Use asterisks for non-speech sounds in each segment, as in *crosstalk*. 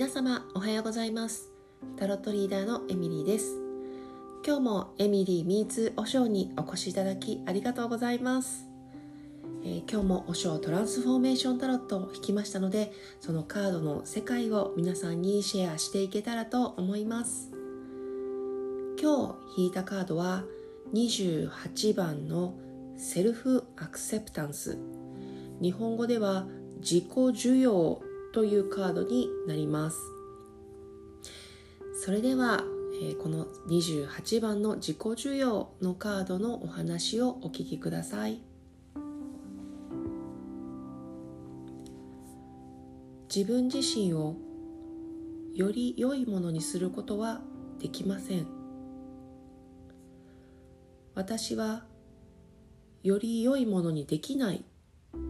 皆様おはようございます。タロットリーダーのエミリーです。今日もエミリーミーツお尚にお越しいただきありがとうございます、えー、今日もお尚トランスフォーメーションタロットを引きましたのでそのカードの世界を皆さんにシェアしていけたらと思います。今日引いたカードは28番のセルフアクセプタンス。日本語では自己需要というカードになります。それでは、え、この28番の自己需要のカードのお話をお聞きください。自分自身をより良いものにすることはできません。私はより良いものにできない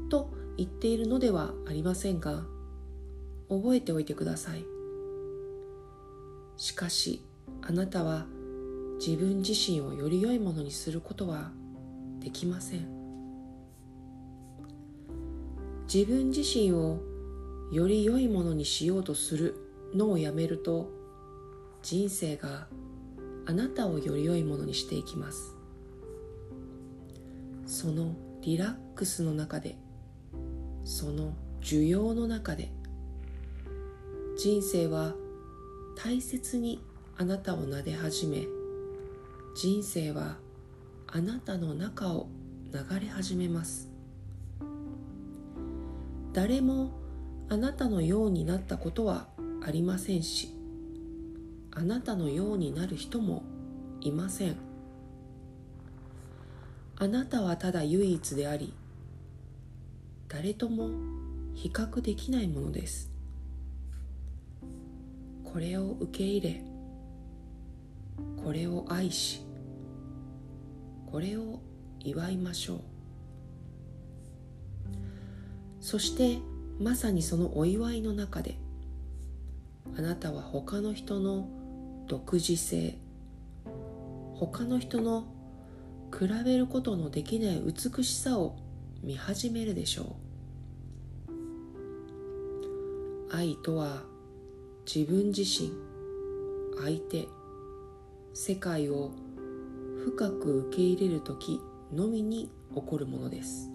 と言っているのではありませんが覚えておいてください。しかしあなたは自分自身をより良いものにすることはできません。自分自身をより良いものにしようとするのをやめると人生があなたをより良いものにしていきます。そのリラックスの中でその需要の中で人生は大切にあなたを撫で始め人生はあなたの中を流れ始めます。誰もあなたのようになったことはありませんしあなたのようになる人もいません。あなたはただ唯一であり誰とも比較できないものです。これを受け入れこれを愛しこれを祝いましょう。そしてまさにそのお祝いの中であなたは他の人の独自性他の人の比べることのできない美しさを見始めるでしょう。愛とは自分自身相手世界を深く受け入れる時のみに起こるものです。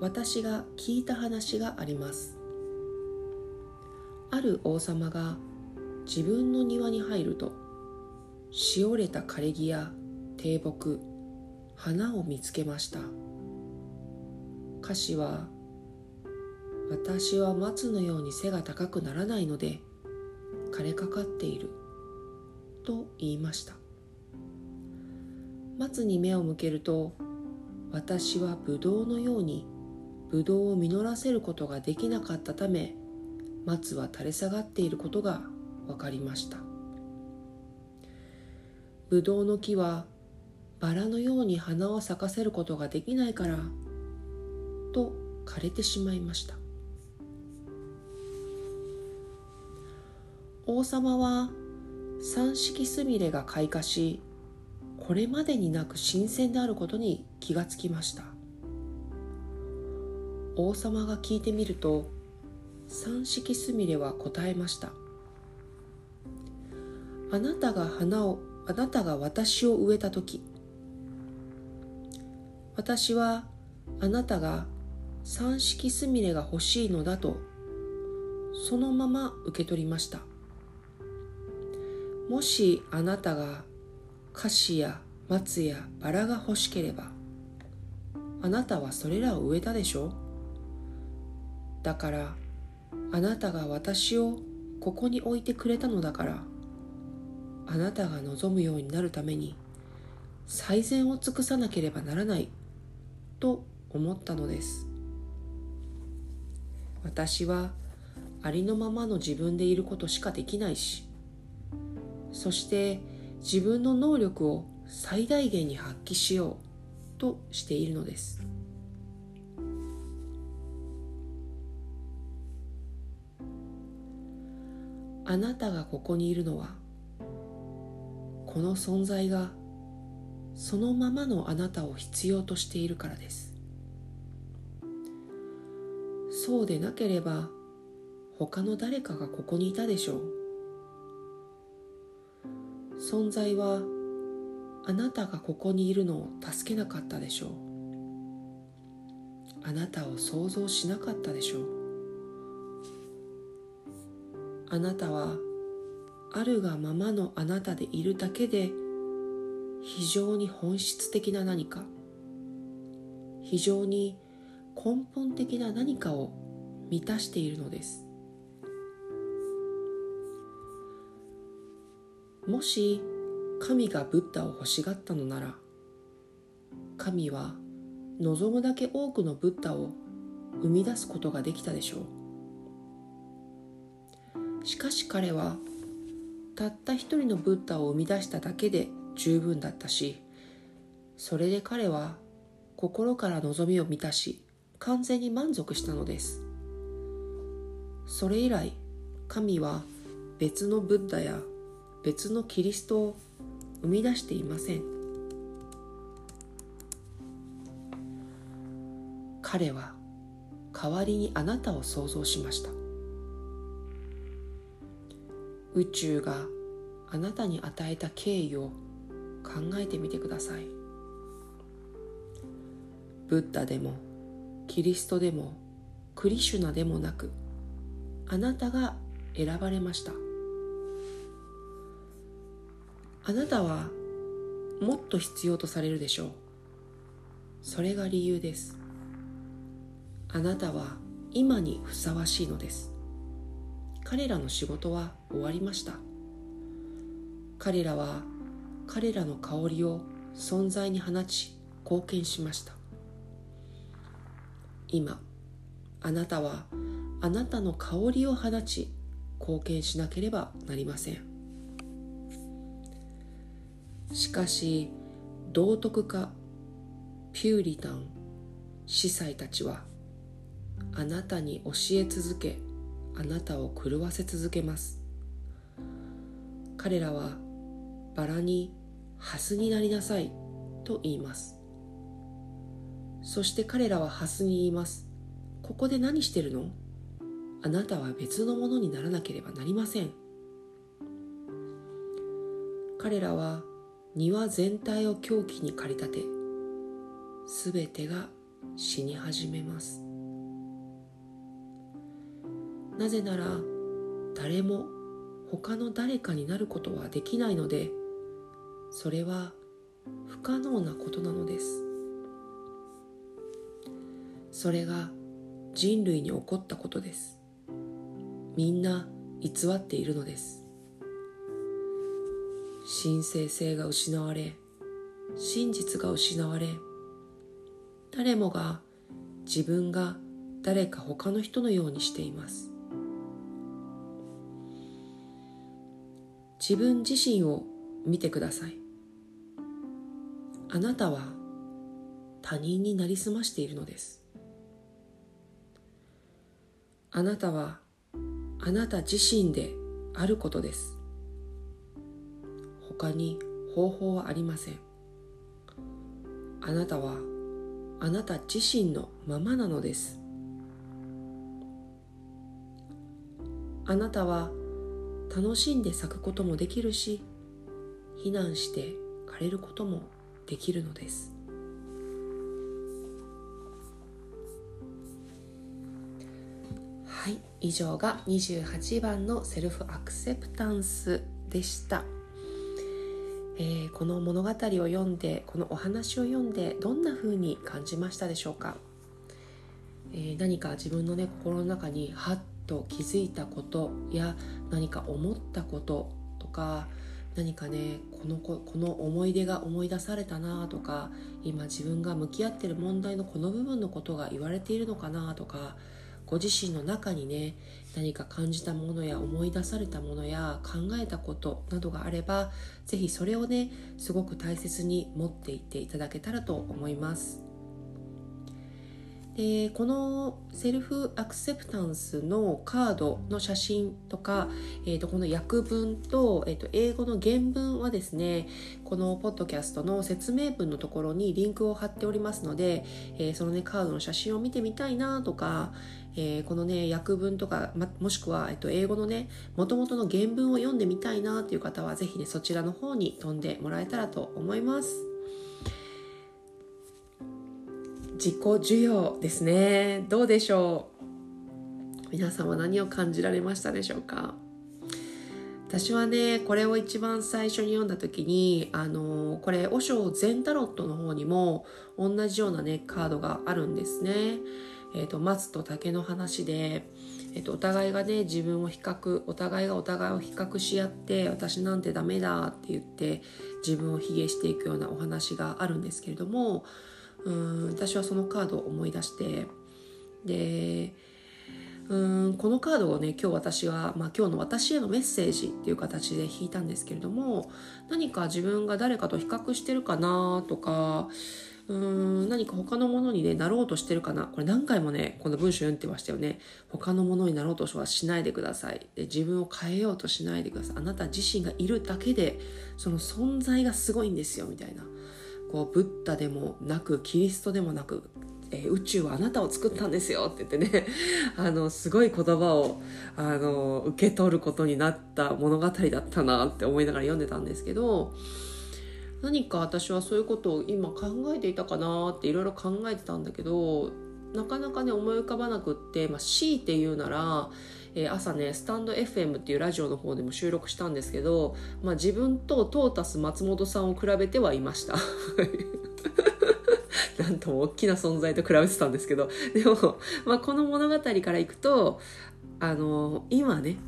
私が聞いた話があります。ある王様が自分の庭に入るとしおれた枯れ木や低木花を見つけました。歌詞は私は松のように背が高くならないので枯れかかっている。と言いました。松に目を向けると私はブドウのようにブドウを実らせることができなかったため松は垂れ下がっていることが分かりました。ブドウの木はバラのように花を咲かせることができないからと枯れてしまいました。王様は三色すみれが開花しこれまでになく新鮮であることに気がつきました。王様が聞いてみると三色すみれは答えました。あなたが花をあなたが私を植えた時私はあなたが三色すみれが欲しいのだとそのまま受け取りました。もしあなたが菓子や松やバラが欲しければあなたはそれらを植えたでしょ？うだからあなたが私をここに置いてくれたのだからあなたが望むようになるために最善を尽くさなければならないと思ったのです。私はありのままの自分でいることしかできないしそして自分の能力を最大限に発揮しようとしているのです。あなたがここにいるのはこの存在がそのままのあなたを必要としているからです。そうでなければ他の誰かがここにいたでしょう。存在はあなたがここにいるのを助けなかったでしょう。あなたを想像しなかったでしょう。あなたはあるがままのあなたでいるだけで非常に本質的な何か。非常に根本的な何かを満たしているのです。もし神がブッダを欲しがったのなら神は望むだけ多くのブッダを生み出すことができたでしょう。しかし彼はたった一人のブッダを生み出しただけで十分だったしそれで彼は心から望みを満たし完全に満足したのです。それ以来神は別のブッダや別のキリストを生み出していません。彼は代わりにあなたを創造しました。宇宙があなたに与えた敬意を考えてみてください。ブッダでもキリストでもクリシュナでもなくあなたが選ばれました。あなたはもっと必要とされるでしょう。それが理由です。あなたは今にふさわしいのです。彼らの仕事は終わりました。彼らは彼らの香りを存在に放ち貢献しました。今あなたはあなたの香りを放ち貢献しなければなりません。しかし道徳家ピューリタン司祭たちはあなたに教え続けあなたを狂わせ続けます。彼らはバラにハスになりなさいと言います。そして彼らはハスに言います。ここで何してるの？あなたは別のものにならなければなりません。彼らは庭全体を狂気に駆り立てすべてが死に始めます。なぜなら誰も他の誰かになることはできないのでそれは不可能なことなのです。それが人類に起こったことです。みんな偽っているのです。神聖性が失われ真実が失われ誰もが自分が誰か他の人のようにしています。自分自身を見てください。あなたは他人になりすましているのです。あなたはあなた自身であることです。他に方法はありません。あなたはあなた自身のままなのです。あなたは楽しんで咲くこともできるし避難して枯れることもできるのです。はい以上が28番のセルフアクセプタンスでした、えー、この物語を読んでこのお話を読んでどんな風に感じましたでしょうか、えー、何か自分のね心の中にハッと気づいたことや何か思ったこととか何かねこのこの思い出が思い出されたなとか今自分が向き合ってる問題のこの部分のことが言われているのかなとかご自身の中にね何か感じたものや思い出されたものや考えたことなどがあれば是非それをねすごく大切に持っていっていただけたらと思います。でこのセルフアクセプタンスのカードの写真とか、えー、とこの訳文と,、えー、と英語の原文はですねこのポッドキャストの説明文のところにリンクを貼っておりますので、えー、そのねカードの写真を見てみたいなとか、えー、このね訳文とか、ま、もしくは、えっと、英語のねもともとの原文を読んでみたいなっていう方は是非ねそちらの方に飛んでもらえたらと思います。自己需要ですねどうでしょう？皆さんは何を感じられましたでしょうか？私はねこれを一番最初に読んだ時にあのこれ和尚全タロットの方にも同じようなねカードがあるんですね。えーと、松と竹の話で、えーと、お互いがね自分を比較お互いがお互いを比較し合って私なんてダメだって言って自分を卑下していくようなお話があるんですけれどもうん私はそのカードを思い出してでうんこのカードをね今日私は、まあ、今日の私へのメッセージっていう形で引いたんですけれども何か自分が誰かと比較してるかなとかうん。何か他のものに、ね、なろうとしてるかな。これ何回もねこの文章読んでましたよね。他のものになろうとはしないでください。で自分を変えようとしないでください。あなた自身がいるだけでその存在がすごいんですよみたいな。こうブッダでもなくキリストでもなく、えー、宇宙はあなたを作ったんですよって言ってね。*laughs* あのすごい言葉をあの受け取ることになった物語だったなって思いながら読んでたんですけど何か私はそういうことを今考えていたかなっていろいろ考えてたんだけどなかなかね思い浮かばなくって、まあ、強いて言うならえー、朝ねスタンド FM っていうラジオの方でも収録したんですけど、まあ、自分とトータス松本さんを比べてはいました。*laughs* なんとも大きな存在と比べてたんですけど。でも、まあ、この物語からいくとあの今ね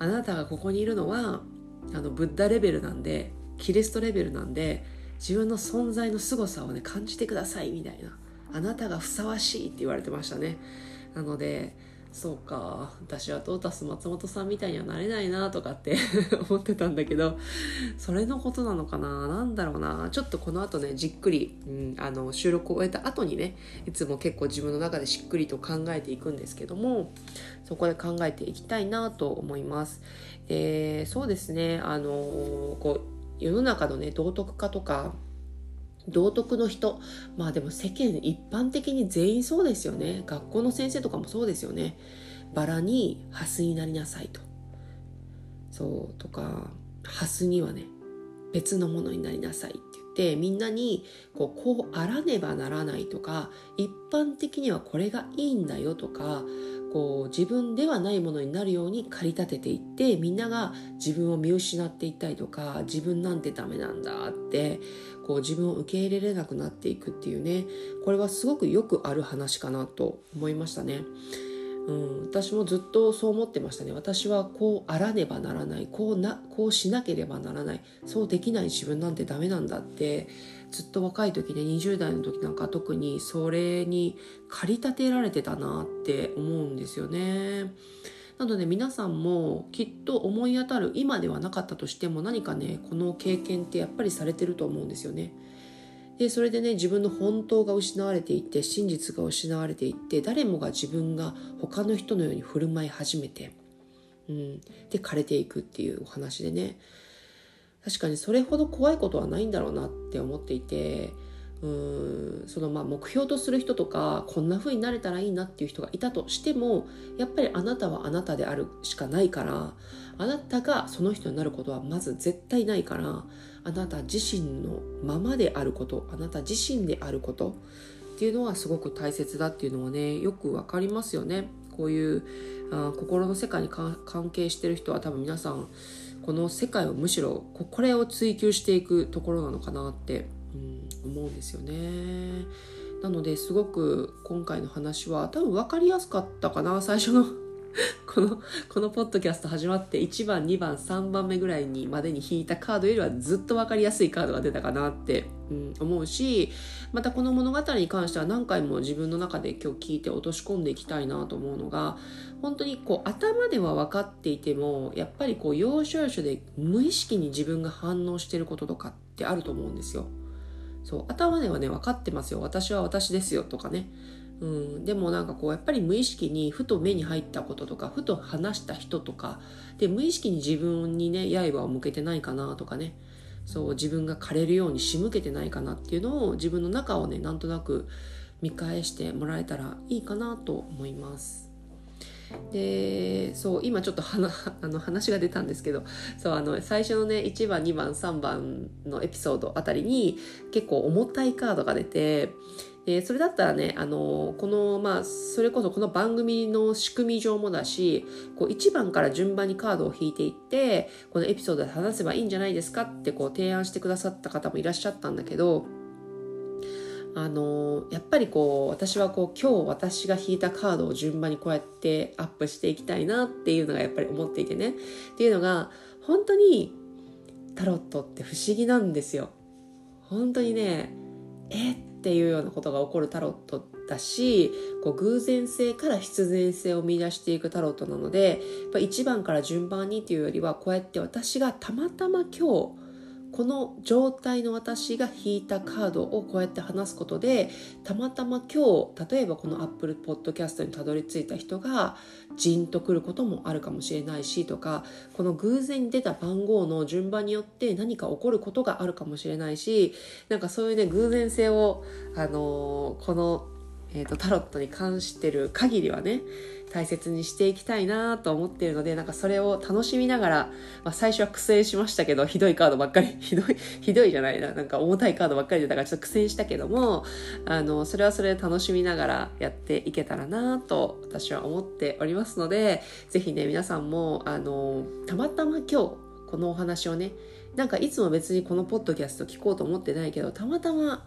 あなたがここにいるのはあのブッダレベルなんでキリストレベルなんで自分の存在の凄さをね感じてくださいみたいな。あなたがふさわしいって言われてましたね。なのでそうか私はトータス松本さんみたいにはなれないなとかって *laughs* 思ってたんだけどそれのことなのかな？なんだろうな？ちょっとこの後ねじっくり、うん、あの収録を終えた後にねいつも結構自分の中でしっくりと考えていくんですけどもそこで考えていきたいなと思います。でそうですねあのこう世の中のね道徳家とか道徳の人まあでも世間一般的に全員そうですよね。学校の先生とかもそうですよね。バラにハスになりなさいと。そうとかハスにはね別のものになりなさい。っってみんなにこうこうあらねばならないとか一般的にはこれがいいんだよとかこう自分ではないものになるように駆り立てていってみんなが自分を見失っていったりとか自分なんてダメなんだってこう自分を受け入れれなくなっていくっていうねこれはすごくよくある話かなと思いましたね。うん、私もずっとそう思ってましたね私はこうあらねばならないこうなこうしなければならないそうできない自分なんてダメなんだってずっと若い時ね20代の時なんか特にそれに駆り立てられてたなって思うんですよね。なので皆さんもきっと思い当たる今ではなかったとしても何かねこの経験ってやっぱりされてると思うんですよね。でそれでね自分の本当が失われていって真実が失われていって誰もが自分が他の人のように振る舞い始めて、うん、で枯れていくっていうお話でね。確かにそれほど怖いことはないんだろうなって思っていてうんそのまあ目標とする人とかこんな風になれたらいいなっていう人がいたとしてもやっぱりあなたはあなたであるしかないからあなたがその人になることはまず絶対ないからあなた自身のままであることあなた自身であることっていうのはすごく大切だっていうのはねよく分かりますよねこういうあ心の世界に関係してる人は多分皆さんこの世界をむしろこれを追求していくところなのかなって、うん、思うんですよね。なのですごく今回の話は多分分かりやすかったかな最初の *laughs* この、このポッドキャスト始まって1番、2番、3番目ぐらいにまでに引いたカードよりはずっと分かりやすいカードが出たかなって、うん、思うし、またこの物語に関しては何回も自分の中で今日聞いて落とし込んでいきたいなと思うのが、本当にこう頭では分かっていても、やっぱりこう要所要所で無意識に自分が反応してることとかってあると思うんですよ。そう頭ではね分かってますよ私は私ですよとかねうん、でもなんかこうやっぱり無意識にふと目に入ったこととかふと話した人とかで無意識に自分にね刃を向けてないかなとかねそう自分が枯れるように仕向けてないかなっていうのを自分の中をねなんとなく見返してもらえたらいいかなと思います。でそう今ちょっと *laughs* あの話が出たんですけどそうあの最初のね1番2番3番のエピソードあたりに結構重たいカードが出てでそれだったらねあのこのまあそれこそこの番組の仕組み上もだしこう1番から順番にカードを引いていってこのエピソードで話せばいいんじゃないですかってこう提案してくださった方もいらっしゃったんだけどあのやっぱりこう私はこう今日私が引いたカードを順番にこうやってアップしていきたいなっていうのがやっぱり思っていてね。っていうのが本当にタロットって不思議なんですよ。本当にねえっていうようなことが起こるタロットだしこう偶然性から必然性を見出していくタロットなのでやっぱ1番から順番にっていうよりはこうやって私がたまたま今日この状態の私が引いたカードをこうやって話すことでたまたま今日例えばこの Apple Podcast にたどり着いた人がジンとくることもあるかもしれないしとかこの偶然に出た番号の順番によって何か起こることがあるかもしれないしなんかそういうね偶然性を、あのー、この、えーとタロットに関してる限りはね大切にしていきたいなと思っているので、なんかそれを楽しみながら、まあ、最初は苦戦しましたけど、ひどいカードばっかり、*laughs* ひどい、ひどいじゃないな、なんか重たいカードばっかりで、だからちょっと苦戦したけども、あの、それはそれで楽しみながらやっていけたらなと私は思っておりますので、ぜひね、皆さんも、あの、たまたま今日、このお話をね、なんかいつも別にこのポッドキャスト聞こうと思ってないけど、たまたま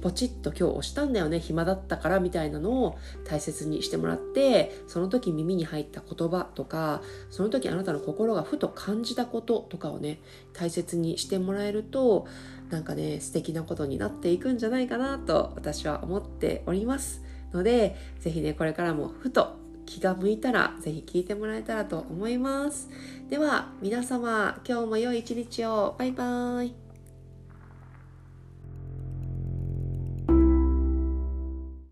ポチッと今日押したんだよね暇だったからみたいなのを大切にしてもらってその時耳に入った言葉とかその時あなたの心がふと感じたこととかをね大切にしてもらえるとなんかね素敵なことになっていくんじゃないかなと私は思っております。ので是非ねこれからもふと気が向いたら是非聞いてもらえたらと思います。では皆様今日も良い一日を。バイバーイ。